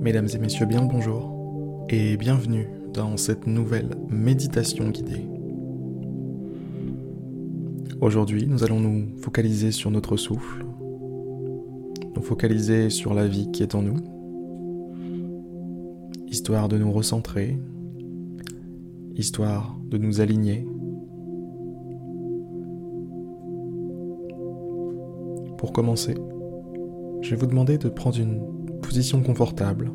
Mesdames et messieurs, bien le bonjour et bienvenue dans cette nouvelle méditation guidée. Aujourd'hui, nous allons nous focaliser sur notre souffle, nous focaliser sur la vie qui est en nous, histoire de nous recentrer, histoire de nous aligner. Pour commencer, je vais vous demander de prendre une position confortable,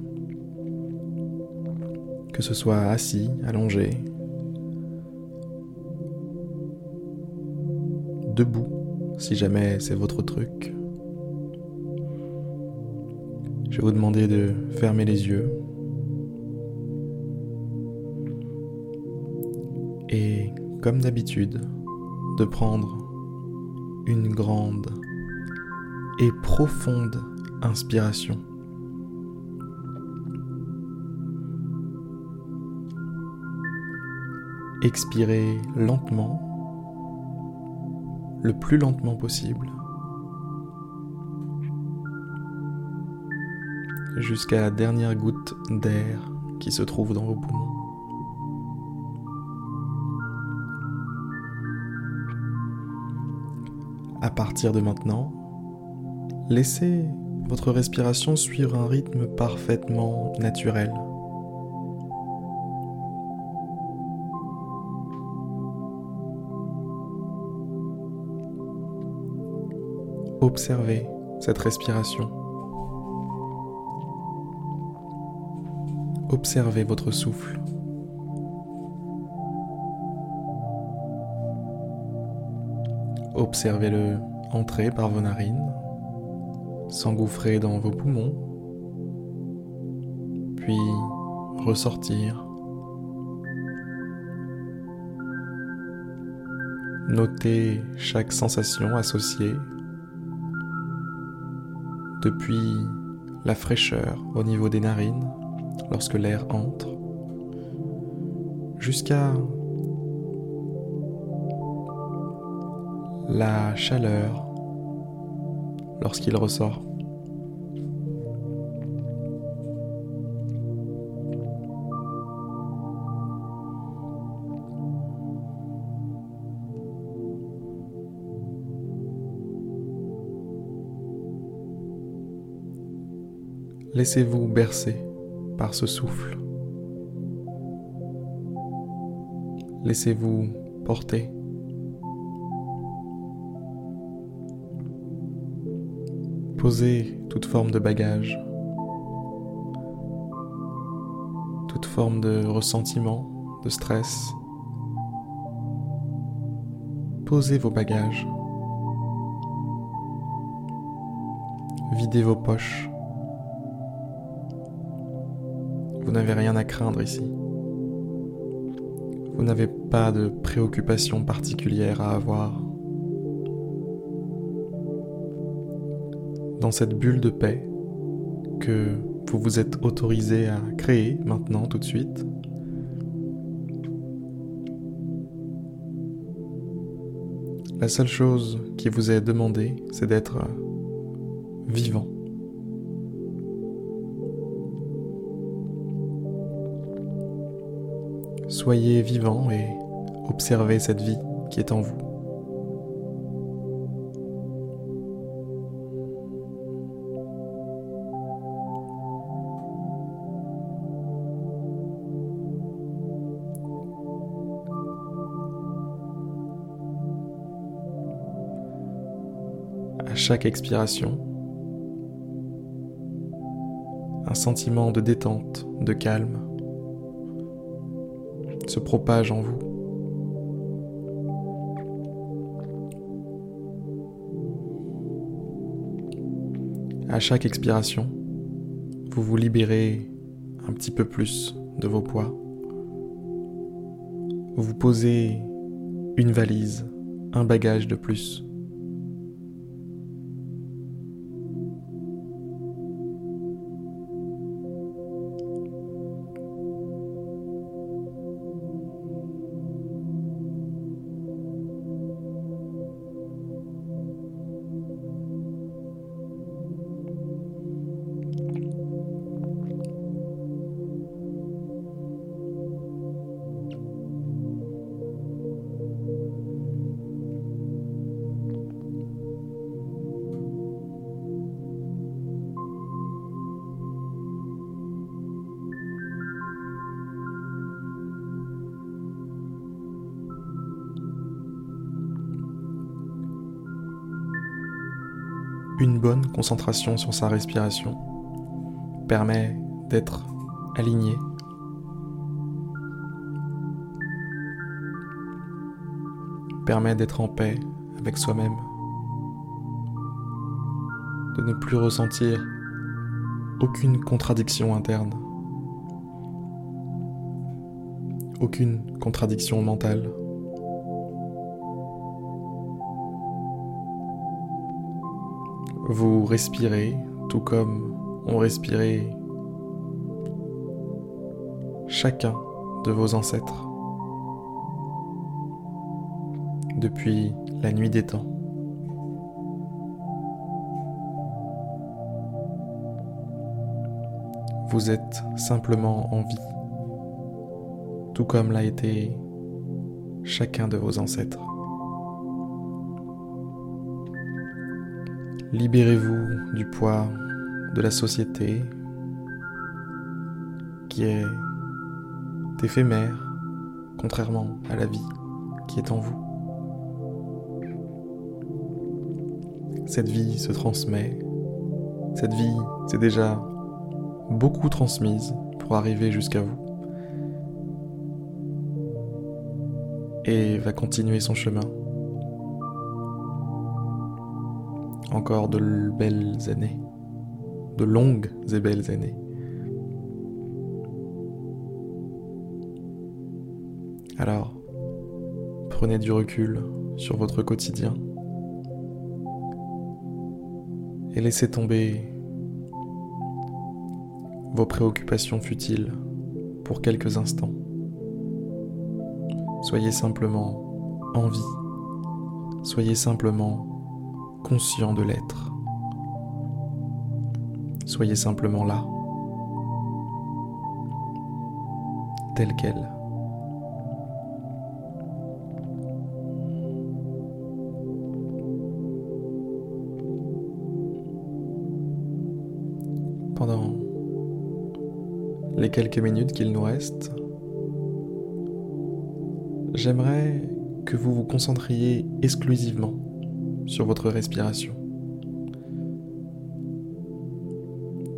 que ce soit assis, allongé, debout si jamais c'est votre truc. Je vais vous demander de fermer les yeux et, comme d'habitude, de prendre une grande et profonde inspiration. Expirez lentement, le plus lentement possible, jusqu'à la dernière goutte d'air qui se trouve dans vos poumons. À partir de maintenant, laissez votre respiration suivre un rythme parfaitement naturel. Observez cette respiration. Observez votre souffle. Observez-le entrer par vos narines, s'engouffrer dans vos poumons, puis ressortir. Notez chaque sensation associée depuis la fraîcheur au niveau des narines lorsque l'air entre, jusqu'à la chaleur lorsqu'il ressort. Laissez-vous bercer par ce souffle. Laissez-vous porter. Posez toute forme de bagage, toute forme de ressentiment, de stress. Posez vos bagages. Videz vos poches. N'avez rien à craindre ici. Vous n'avez pas de préoccupation particulière à avoir. Dans cette bulle de paix que vous vous êtes autorisé à créer maintenant tout de suite, la seule chose qui vous est demandée, c'est d'être vivant. Soyez vivant et observez cette vie qui est en vous. À chaque expiration, un sentiment de détente, de calme propage en vous. À chaque expiration, vous vous libérez un petit peu plus de vos poids. Vous posez une valise, un bagage de plus. Une bonne concentration sur sa respiration permet d'être aligné, permet d'être en paix avec soi-même, de ne plus ressentir aucune contradiction interne, aucune contradiction mentale. Vous respirez tout comme on respirait chacun de vos ancêtres depuis la nuit des temps. Vous êtes simplement en vie, tout comme l'a été chacun de vos ancêtres. Libérez-vous du poids de la société qui est éphémère, contrairement à la vie qui est en vous. Cette vie se transmet, cette vie s'est déjà beaucoup transmise pour arriver jusqu'à vous et va continuer son chemin. Encore de belles années, de longues et belles années. Alors, prenez du recul sur votre quotidien et laissez tomber vos préoccupations futiles pour quelques instants. Soyez simplement en vie, soyez simplement conscient de l'être, soyez simplement là, tel quel. pendant les quelques minutes qu'il nous reste, j'aimerais que vous vous concentriez exclusivement sur votre respiration,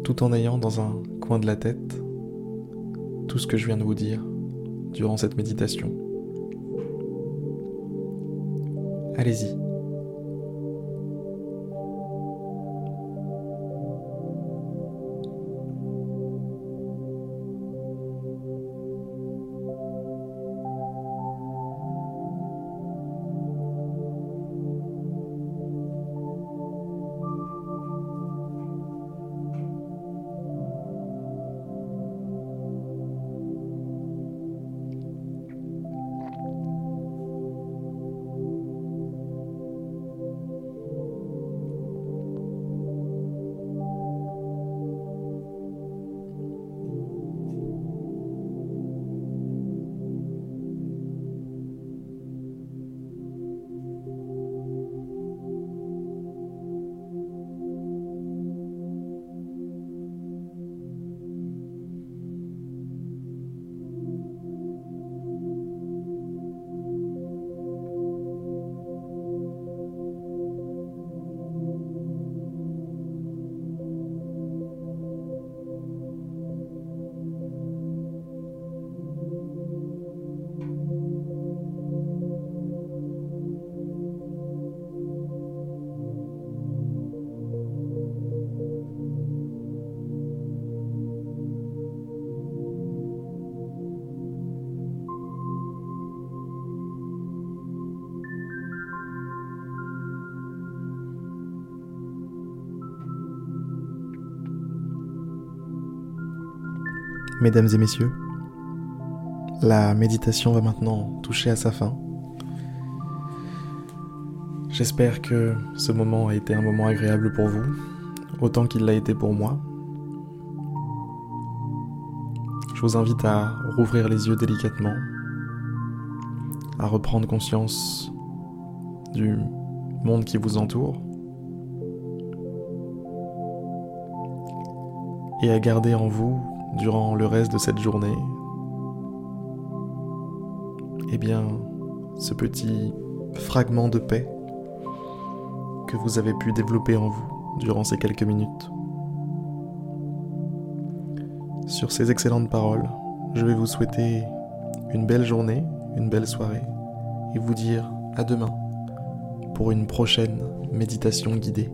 tout en ayant dans un coin de la tête tout ce que je viens de vous dire durant cette méditation. Allez-y. Mesdames et messieurs, la méditation va maintenant toucher à sa fin. J'espère que ce moment a été un moment agréable pour vous, autant qu'il l'a été pour moi. Je vous invite à rouvrir les yeux délicatement, à reprendre conscience du monde qui vous entoure et à garder en vous durant le reste de cette journée, eh bien, ce petit fragment de paix que vous avez pu développer en vous durant ces quelques minutes. Sur ces excellentes paroles, je vais vous souhaiter une belle journée, une belle soirée et vous dire à demain pour une prochaine méditation guidée.